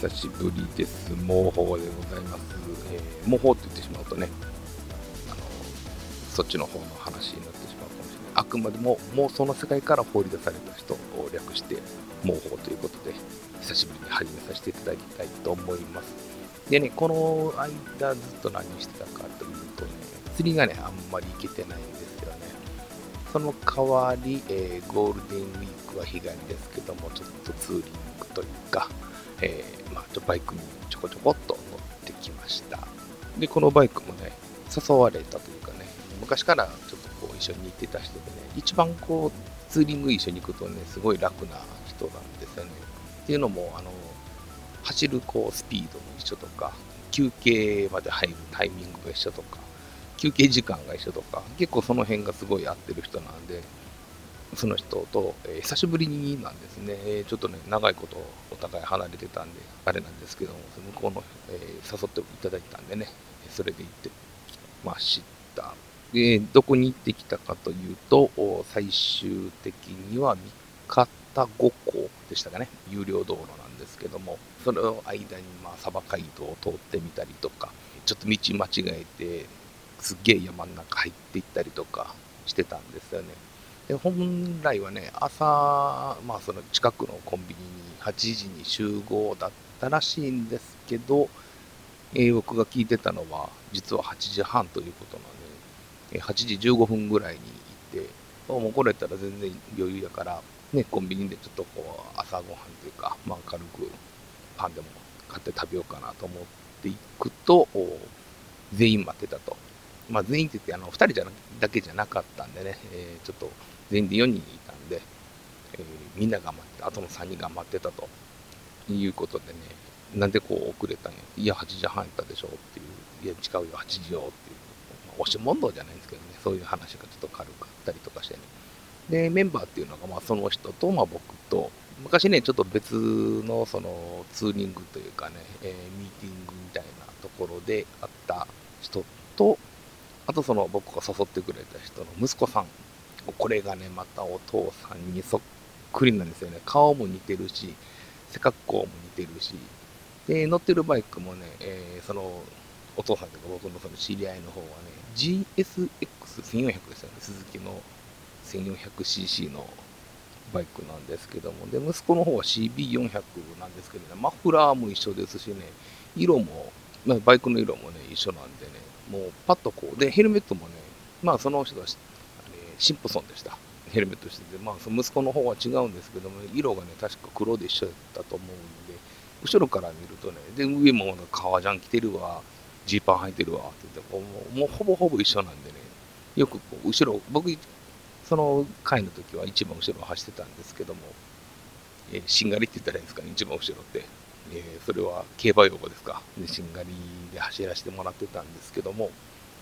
久しぶりです。模倣でございます。えー、模倣って言ってしまうとね、あのそっちの方の話になってしまうかもしれない。あくまでも妄想の世界から放り出された人を略して模倣ということで、久しぶりに始めさせていただきたいと思います。でね、この間ずっと何してたかというとね、釣りがね、あんまり行けてないんですよね。その代わり、えーゴールデンウィークは日帰りですけども、ちょっとツーリングというか、えーまあ、バイクにちょこちょこっと乗ってきました。で、このバイクもね、誘われたというかね、昔からちょっとこう一緒に行ってた人でね、一番こう、ツーリング一緒に行くとね、すごい楽な人なんですよね。っていうのも、あの、走るこうスピードも一緒とか、休憩まで入るタイミングが一緒とか、休憩時間が一緒とか、結構その辺がすごい合ってる人なんで、その人と、えー久しぶりになんですね、えーちょっとね、長いことお互い離れてたんで、あれなんですけども、向こうの、えー誘っていただいたんでね、それで行ってきました。で、どこに行ってきたかというと、最終的には三方五湖でしたかね、有料道路なんですけども、その間に、まあ、サバ街道を通ってみたりとか、ちょっと道間違えて、すっげえ山の中入っていったりとかしてたんですよね。で本来はね、朝、まあ、その近くのコンビニに8時に集合だったらしいんですけど、えー僕が聞いてたのは、実は8時半ということなんで、え8時15分ぐらいに行って、もうこれたら全然余裕やから、ね、コンビニでちょっとこう朝ごはんというか、まあ、軽くパンでも買って食べようかなと思っていくと、全員待ってたと。まあ、全員って言ってあの2人じゃなだけじゃなかったんでね、えーちょっと全員で4人いたんで、えーみんな頑張って、あとの3人頑張ってたということでね、なんでこう遅れたんや、いや、8時半やったでしょっていう、いや、違うよ、8時よっていう、ま、押し問答じゃないんですけどね、そういう話がちょっと軽かったりとかしてね。で、メンバーっていうのが、まあ、その人と、まあ、僕と、昔ね、ちょっと別のそのツーリングというかね、えーミーティングみたいなところで会った人と、あとその僕が誘ってくれた人の息子さん。これがね、またお父さんにそっくりなんですよね。顔も似てるし、背格好も似てるし、で、乗ってるバイクもね、えーその、お父さんというか僕のその知り合いの方はね、GSX1400 ですよね。鈴木の 1400cc のバイクなんですけども、で、息子の方は CB400 なんですけどね、マフラーも一緒ですしね、色も、まあ、バイクの色もね、一緒なんでね、もうパッとこう、で、ヘルメットもね、まあその人は、シンプソンでした。ヘルメットしてて、まあその息子の方は違うんですけども、色がね、確か黒で一緒だったと思うんで、後ろから見るとね、で、上も革ジャン着てるわ、ジーパン履いてるわって言って、もうもうほぼほぼ一緒なんでね、よくこう、後ろ、僕、その回の時は一番後ろ走ってたんですけども、えーしんがりって言ったらいいんですかね、一番後ろって。えーそれは競馬用語ですか。で、しんがりで走らせてもらってたんですけども、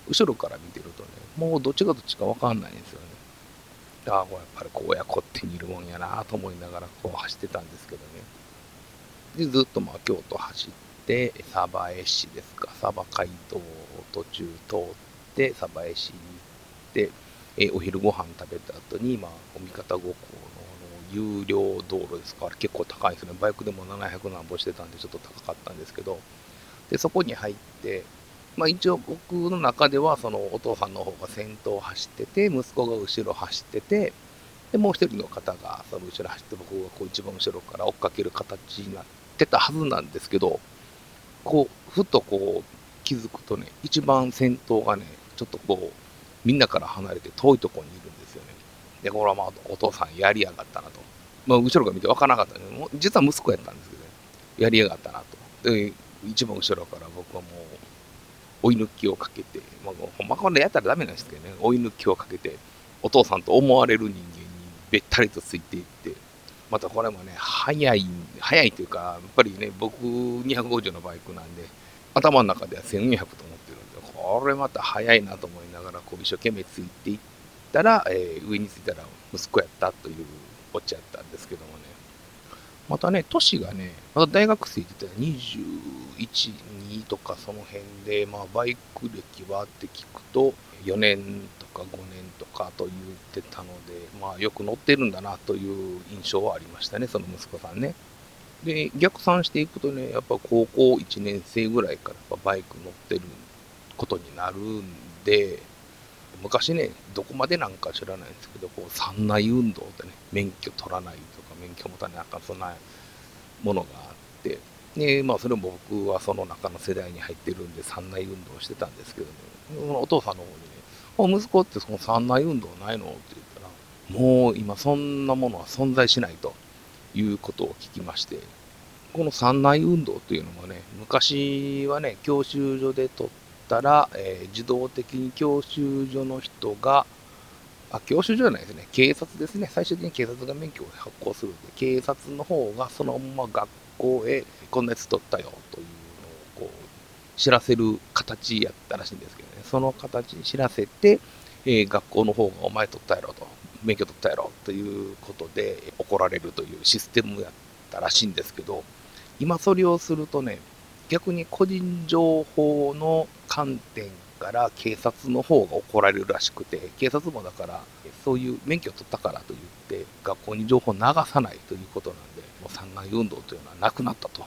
後ろから見てるとね、もうどっちがどっちかわかんないんですよね。ああ、これやっぱりこうやこって見るもんやなと思いながらこう走ってたんですけどね。で、ずっとまあ京都走って、鯖江市ですか、鯖街道を途中通って、鯖江市に行って、えお昼ご飯食べた後に、まあ、お三方五湖のの有料道路ですから、結構高いですね。バイクでも700何歩してたんで、ちょっと高かったんですけど、で、そこに入って、まあ一応僕の中では、そのお父さんの方が先頭を走ってて、息子が後ろ走ってて、で、もう一人の方がその後ろ走って、僕がこう一番後ろから追っかける形になってたはずなんですけど、こう、ふとこう気づくとね、一番先頭がね、ちょっとこう、みんなから離れて遠いところにいるんですよね。で、これはまあお父さんやりやがったなと。まあ後ろから見て分からなかったね。もう実は息子やったんですけどね、やりやがったなと。で、一番後ろから僕はもう、追い抜きをかけて、まあ、ほんまこれやったらダメなんですけどね、追い抜きをかけて、お父さんと思われる人間にべったりとついていって、またこれもね、速い、速いというか、やっぱりね、僕250のバイクなんで、頭の中では1200と思ってるんで、これまた速いなと思いながら、こう一生懸命ついていったら、えー上に着いたら息子やったというオチやったんですけども、またね、年がね、また大学生って言ったら21、2とかその辺で、まあ、バイク歴はって聞くと、4年とか5年とかと言ってたので、まあ、よく乗ってるんだなという印象はありましたね、その息子さんね。で、逆算していくとね、やっぱ高校1年生ぐらいからバイク乗ってることになるんで、昔ね、どこまでなんか知らないんですけど、こう、山内運動ってね、免許取らないとか、免許持たないあかん、そんなものがあって、で、まあ、それも僕はその中の世代に入ってるんで、山内運動してたんですけどね、お父さんの方にね、息子ってその山内運動ないの？って言ったら、もう今そんなものは存在しないということを聞きまして、この山内運動というのもね、昔はね、教習所で取ったら、えー、自動的に教習所の人が、あ、教習所じゃないですね、警察ですね、最終的に警察が免許を発行するんで、警察の方がそのまま学校へこんなやつ取ったよというのをこう知らせる形やったらしいんですけどね、その形に知らせて、えー、学校の方がお前取ったやろと、免許取ったやろということで怒られるというシステムやったらしいんですけど、今それをするとね、逆に個人情報の観点から警察の方が怒られるらしくて、警察もだから、そういう免許を取ったからといって、学校に情報を流さないということなんで、もう三内運動というのはなくなったという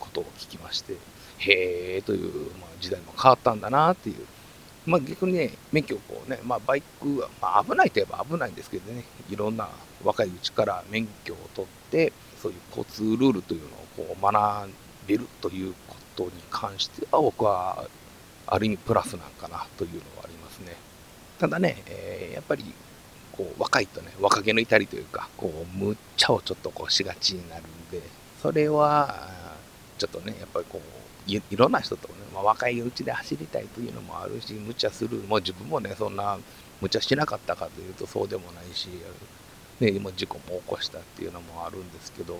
ことを聞きまして、へえという、まあ、時代も変わったんだなっていう。まあ逆にね、免許をこうね、まあバイクは、まあ危ないといえば危ないんですけどね、いろんな若いうちから免許を取って、そういう交通ルールというのをこう学べるということに関しては、僕はある意味プラスなんかなというのはありますね。ただね、えー、やっぱりこう若いとね、若気の至りというか、こう、無茶をちょっとこうしがちになるんで、それは、ちょっとね、やっぱりこう、いいろんな人とね、まあ、若いうちで走りたいというのもあるし、無茶する、もう自分もね、そんな無茶しなかったかというとそうでもないし、ね、今事故も起こしたっていうのもあるんですけど、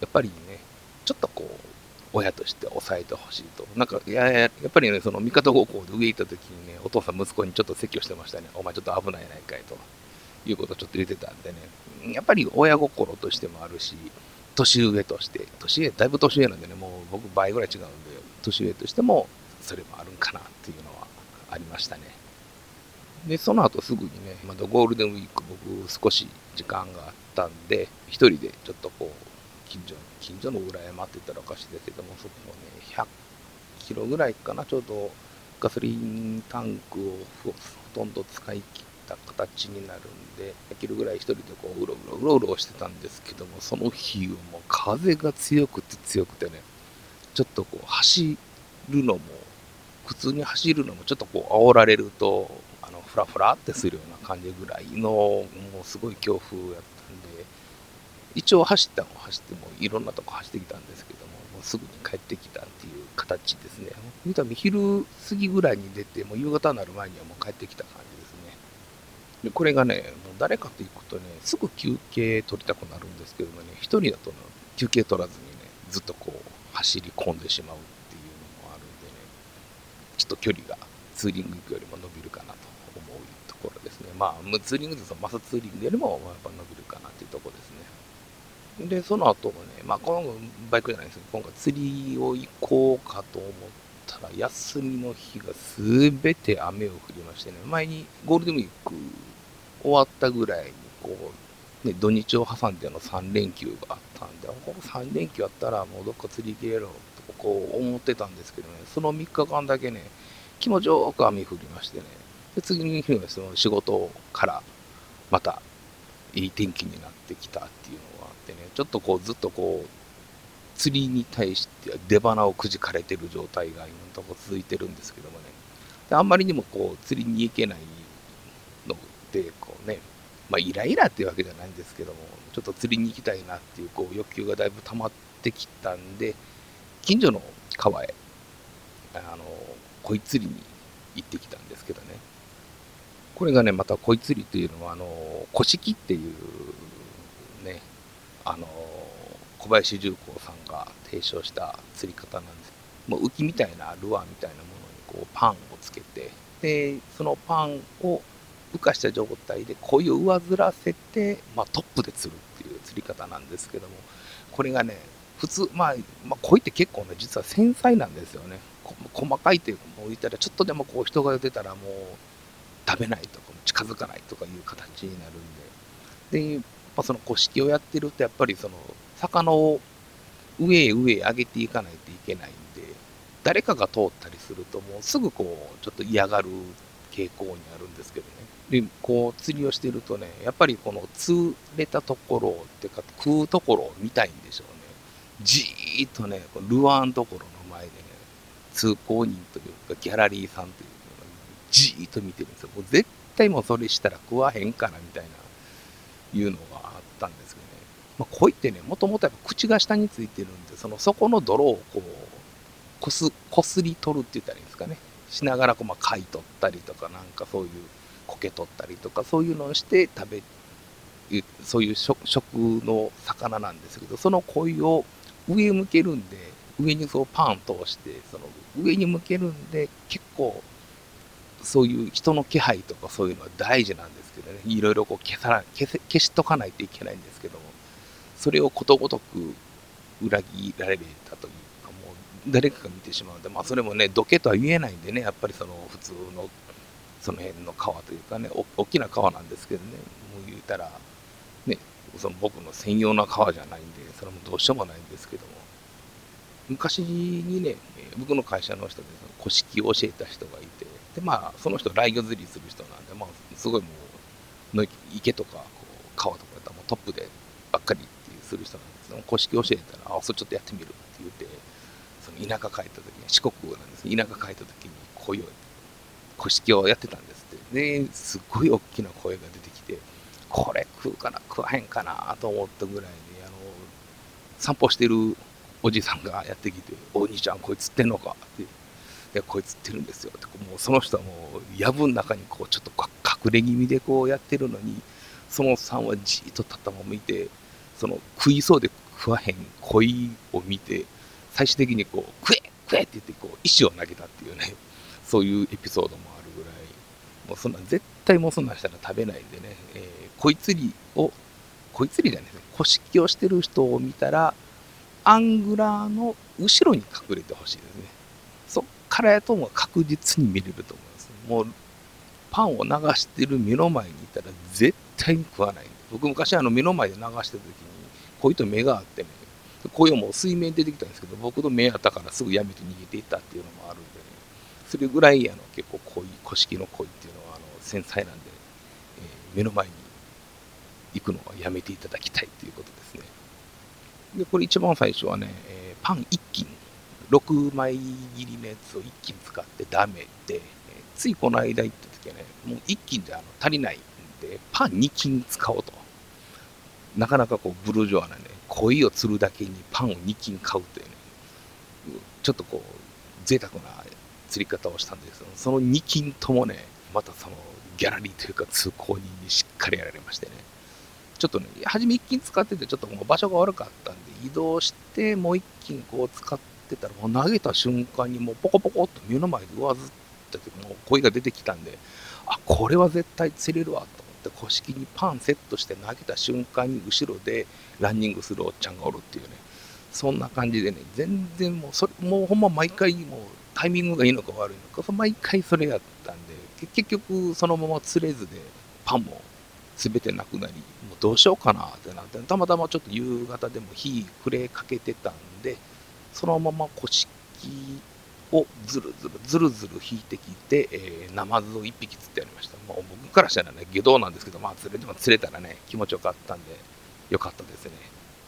やっぱりね、ちょっとこう、親として抑えてほしいと。なんか、いややっぱりね、その味方高校で上行った時にね、お父さん息子にちょっと説教してましたね。お前ちょっと危ないやないかいと。いうことをちょっと言ってたんでね。やっぱり親心としてもあるし、年上として、年上、だいぶ年上なんでね、もう僕倍ぐらい違うんで、年上としても、それもあるんかなっていうのはありましたね。で、その後すぐにね、まだゴールデンウィーク僕少し時間があったんで、一人でちょっとこう、近所に、近所の裏山って言ったらおかしいですけども、そこもね、100キロぐらいかな、ちょうどガソリンタンクをほとんど使い切った形になるんで、100キロぐらい一人でこう、うろうろうろうろしてたんですけども、その日はもう風が強くて強くてね、ちょっとこう、走るのも、普通に走るのもちょっとこう、煽られると、あの、ふらふらってするような感じぐらいの、もうすごい強風やったんで、一応走ったの走っても、いろんなとこ走ってきたんですけども、もうすぐに帰ってきたっていう形ですね。見た目昼過ぎぐらいに出て、もう夕方になる前にはもう帰ってきた感じですね。で、これがね、もう誰かと行くとね、すぐ休憩取りたくなるんですけどもね、一人だと、休憩取らずにね、ずっとこう、走り込んでしまうっていうのもあるんでね、ちょっと距離がツーリング行くよりも伸びるかなと思うところですね。まあ、ツーリングですと、マサツーリングよりもやっぱ伸びるかなっていうところですね。で、その後もね、まあ、このバイクじゃないですけど、今回釣りを行こうかと思ったら、休みの日がすべて雨を降りましてね、前にゴールデンウィーク終わったぐらいに、こう、ね、土日を挟んでの3連休があったんで、この3連休あったらもうどっか釣り行けろとこう思ってたんですけどね、その3日間だけね、気持ちよく雨降りましてね、で次の日はその仕事からまたいい天気になってきたっていうのがってね、ちょっとこうずっとこう、釣りに対して出花をくじかれてる状態が今のところ続いてるんですけどもね、であんまりにもこう釣りに行けないので、こうね、まあイライラっていうわけじゃないんですけども、ちょっと釣りに行きたいなっていうこう欲求がだいぶ溜まってきたんで、近所の川へ、あの、鯉釣りに行ってきたんですけどね。これがね、また鯉釣りっていうのは、あの、古式っていう、あの、小林重工さんが提唱した釣り方なんです。もう浮きみたいなルアーみたいなものにこうパンをつけて、で、そのパンを浮かした状態で鯉を上ずらせて、まあ、トップで釣るっていう釣り方なんですけども、これがね、普通、まあ、まあ、鯉って結構ね、実は繊細なんですよね。細かいというか、もう言ったら、ちょっとでもこう人が出たらもう食べないとか、近づかないとかいう形になるんで。で、ま、その古式をやってると、やっぱりその、魚を上へ上へ上げていかないといけないんで、誰かが通ったりすると、もうすぐこう、ちょっと嫌がる傾向にあるんですけどね。で、こう、釣りをしてるとね、やっぱりこの釣れたところっていうか、食うところを見たいんでしょうね。じーっとね、ルアーのところの前でね、通行人というか、ギャラリーさんというか、じーっと見てるんですよ。もう絶対もうそれしたら食わへんからみたいな、いうのがったんですけどね。まあ、鯉ってね、もともとやっぱ口が下についてるんで、その底の泥をこう、こす、こすり取るって言ったらいいんですかね。しながらこう、まあ、貝取ったりとか、なんかそういう苔取ったりとか、そういうのをして食べ、そういう食の魚なんですけど、その鯉を上向けるんで、上にそうパン通して、その上に向けるんで、結構、そういう人の気配とかそういうのは大事なんですけどね、いろいろこう消さ消せ消しとかないといけないんですけども、それをことごとく裏切られたというか、もう誰かが見てしまうんで、まあそれもね、どけとは言えないんでね、やっぱりその普通の、その辺の川というかね、大きな川なんですけどね、もう言うたら、ね、その僕の専用の川じゃないんで、それもどうしようもないんですけども、昔にね、僕の会社の人で古式を教えた人がいて、で、まあ、その人、来魚釣りする人なんで、まあ、すごいもう、の池とか、こう川とかやったらもうトップでばっかりっていうする人なんですけど、古式教えたら、あ、それちょっとやってみるって言って、その田舎帰った時に、四国なんです田舎帰った時に、こういう古式をやってたんですって。で、すっごい大きな声が出てきて、これ食うかな、食わへんかなと思ったぐらいで、あの、散歩してるおじさんがやってきて、お兄ちゃん、こいつってんのかって。いや、こいつってるんですよって、もうその人はもう、藪の中にこう、ちょっと隠れ気味でこうやってるのに、そのさんはじーっと立ったままいて、その食いそうで食わへん鯉を見て、最終的にこう、食え食えって言って、こう、石を投げたっていうね、そういうエピソードもあるぐらい、もうそんな、絶対もうそんなんしたら食べないんでね、えー、鯉釣りを、鯉釣りじゃないですね、古式をしてる人を見たら、アングラーの後ろに隠れてほしいですね。からやとも確実に見れると思います。もう、パンを流してる目の前にいたら絶対に食わない。僕昔あの目の前で流してた時に、鯉と目があってね、鯉はもう水面出てきたんですけど、僕の目あったからすぐやめて逃げていったっていうのもあるんでね、それぐらいあの結構鯉、古式の鯉っていうのはあの繊細なんで、えー、目の前に行くのはやめていただきたいっていうことですね。で、これ一番最初はね、えー、パン1斤、6枚切りのやつを1斤使ってダメで、え、ついこの間行った時はね、もう1斤じゃあの足りないんで、パン2斤使おうと。なかなかこう、ブルジョアなね、鯉を釣るだけにパンを2斤買うというね、ちょっとこう、贅沢な釣り方をしたんですけど、その2斤ともね、またそのギャラリーというか通行人にしっかりやられましてね、ちょっとね、初め1斤使ってて、ちょっともう場所が悪かったんで、移動して、もう1斤こう使ってたら、もう投げた瞬間にもうポコポコっと目の前で上ずったけど、もう声が出てきたんで、あ、これは絶対釣れるわと思って、古式にパンセットして投げた瞬間に後ろでランニングするおっちゃんがおるっていうね、そんな感じでね、全然もう、それ、もうほんま毎回もうタイミングがいいのか悪いのか、毎回それやったんで、結局そのまま釣れずで、パンも全てなくなり、もうどうしようかなってなって、たまたまちょっと夕方でも火暮れかけてたんで、そのまま古式をずるずるずるずる引いてきて、えー、ナマズを1匹釣ってやりました。もう僕からしたらね、下道なんですけど、まあ釣れても釣れたらね、気持ちよかったんで、よかったですね。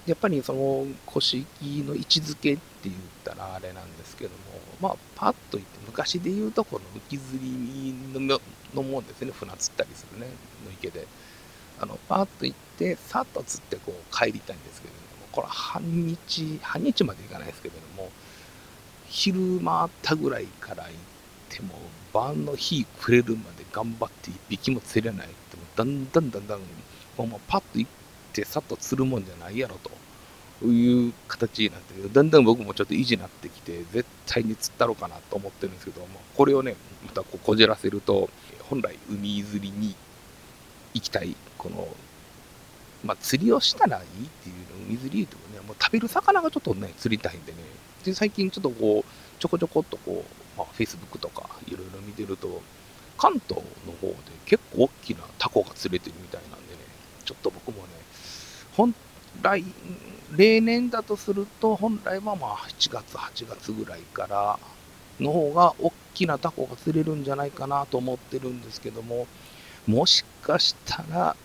やっぱりその古式の位置づけって言ったらあれなんですけども、まあパッと言って、昔で言うとこの浮き釣りののもんですね、船釣ったりするね、の池で。あの、パッと行って、さっと釣ってこう帰りたいんですけども、これ半日、半日まで行かないですけれども、昼回ったぐらいから行っても、晩の日暮れるまで頑張って一匹も釣れないって、だんだんだんだん、もうパッと行ってさっと釣るもんじゃないやろという形になってだんだん僕もちょっと意地になってきて、絶対に釣ったろうかなと思ってるんですけども、これをね、またこうこじらせると、本来海釣りに行きたい、この、まあ、釣りをしたらいいっていうの、海釣りとかね、もう食べる魚がちょっとね、釣りたいんでね、で、最近ちょっとこう、ちょこちょこっとこう、まあ、Facebook とかいろいろ見てると、関東の方で結構大きなタコが釣れてるみたいなんでね、ちょっと僕もね、ほん、来、例年だとすると、本来はまあ7月、8月ぐらいからの方が大きなタコが釣れるんじゃないかなと思ってるんですけども、もしかしたら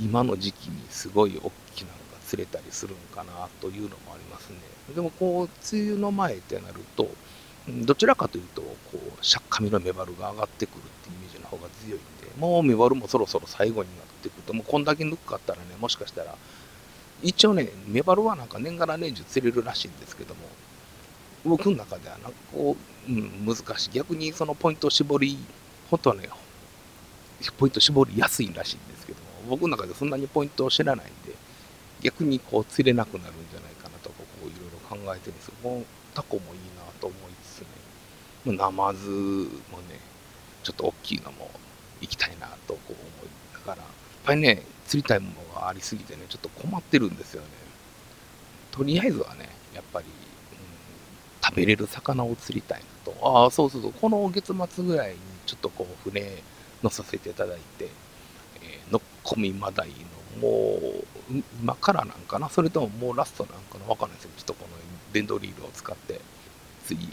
今の時期にすごい大きなのが釣れたりするんかなというのもありますね。でもこう、梅雨の前ってなると、どちらかというと、こう、シャッカミのメバルが上がってくるっていうイメージの方が強いんで、もうメバルもそろそろ最後になってくると、もうこんだけ抜くかったらね、もしかしたら、一応ね、メバルはなんか年がら年中釣れるらしいんですけども、僕の中ではなんかこう、うん、難しい。逆にそのポイント絞り、本当はね、ポイント絞りやすいらしいんですけど、僕の中でそんなにポイントを知らないんで、逆にこう釣れなくなるんじゃないかなとか、こういろいろ考えてるんですけど、このタコもいいなと思いつつね、ナマズもね、ちょっと大きいのも行きたいなとこう思いながら、やっぱりね、釣りたいものがありすぎてね、ちょっと困ってるんですよね。とりあえずはね、やっぱり、うん、食べれる魚を釣りたいなと。ああ、そうそうそう、この月末ぐらいにちょっとこう船乗させていただいて、えー、のっこみマダイのもう、今からなんかな？それとももうラストなんかなわかんないですけど、ちょっとこの電動リールを使って釣り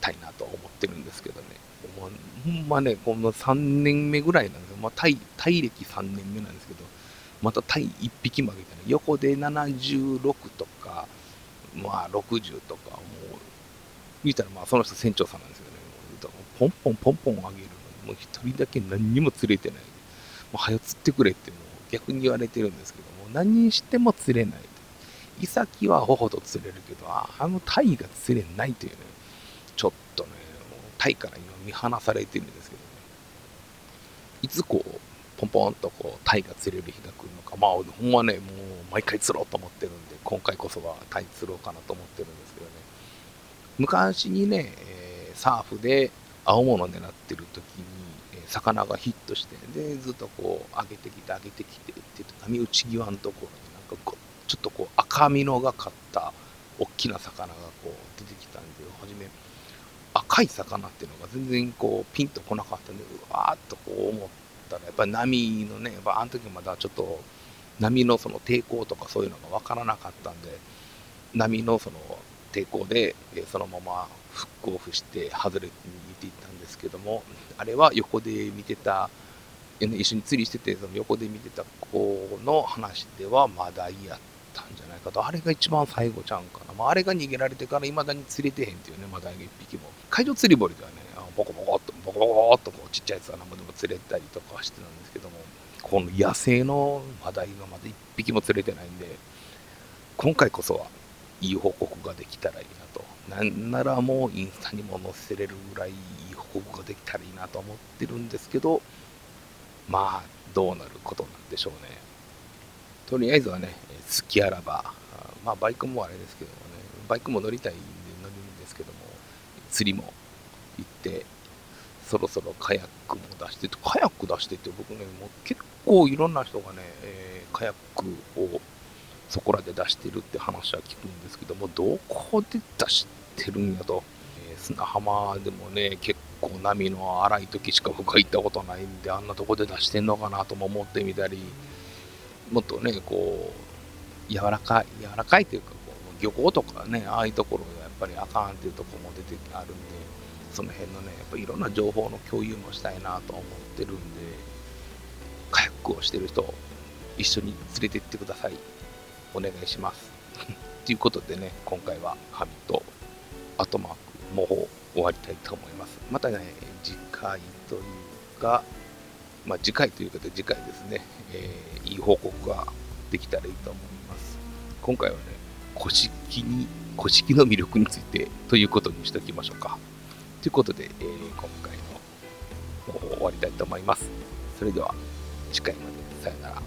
たいなと思ってるんですけどね。もうほんまね、この3年目ぐらいなんですよ。まあ、タイ、タイ歴3年目なんですけど、またタイ1匹負けてね、横で76とか、まあ60とか、もう、見たらまあその人船長さんなんですよね。ポンポンポンポン上げるのに、もう一人だけ何にも釣れてない。もう早釣ってくれってもう逆に言われてるんですけども、何にしても釣れない。イサキはほほど釣れるけど、あのタイが釣れないというね、ちょっとね、タイから今見放されてるんですけどね、いつこう、ポンポンとこう、タイが釣れる日が来るのか、まあ、ほんまね、もう毎回釣ろうと思ってるんで、今回こそはタイ釣ろうかなと思ってるんですけどね、昔にね、えー、サーフで青物狙ってる時に、魚がヒットして、で、ずっとこう、上げてきて、上げてきてって、波打ち際のところになんかこう、ちょっとこう、赤みのがかった大きな魚がこう出てきたんで、はじめ、赤い魚っていうのが全然こうピンとこなかったんで、うわーっとこう思ったら、やっぱり波のね、やっぱあの時まだちょっと波のその抵抗とかそういうのがわからなかったんで、波のその抵抗で、えそのままフックオフして外れに行っていったんですけども、あれは横で見てた、一緒に釣りしてて、その横で見てた子の話ではまだ嫌ったんじゃないかと。あれが一番最後ちゃうんかな。まあ、あれが逃げられてから未だに釣れてへんっていうね、マダイが一匹も。海上釣り堀ではね、ボコボコっと、ボコボコっとこうちっちゃいやつが何もでも釣れたりとかしてたんですけども、この野生のマダイがまだ一匹も釣れてないんで、今回こそはいい報告ができたらいいなと。なんならもうインスタにも載せれるぐらいいい報告ができたらいいなと思ってるんですけど、まあ、どうなることなんでしょうね。とりあえずはね、好きあらば、まあバイクもあれですけどもね、バイクも乗りたいんで乗るんですけども、釣りも行って、そろそろカヤックも出してて、カヤック出してって、僕ね、もう結構いろんな人がね、えー、カヤックをそこらで出してるって話は聞くんですけども、どこで出してるんやと。えー、砂浜でもね、結構波の荒い時しか僕は行ったことないんで、あんなとこで出してんのかなとも思ってみたり、もっとね、こう、柔らかい、柔らかいというか、こう漁港とかね、ああいうところがやっぱりあかんっていうとこも出てあるんで、その辺のね、やっぱいろんな情報の共有もしたいなと思ってるんで、カヤックをしてる人、一緒に連れてってください。お願いします。ということでね、今回はハミとアトマーク、模倣終わりたいと思います。またね、次回というか、まあ、次回ということで次回ですね、えー、いい報告ができたらいいと思います。今回はね、古式に、古式の魅力についてということにしておきましょうか。ということで、えー、今回の終わりたいと思います。それでは次回までさよなら。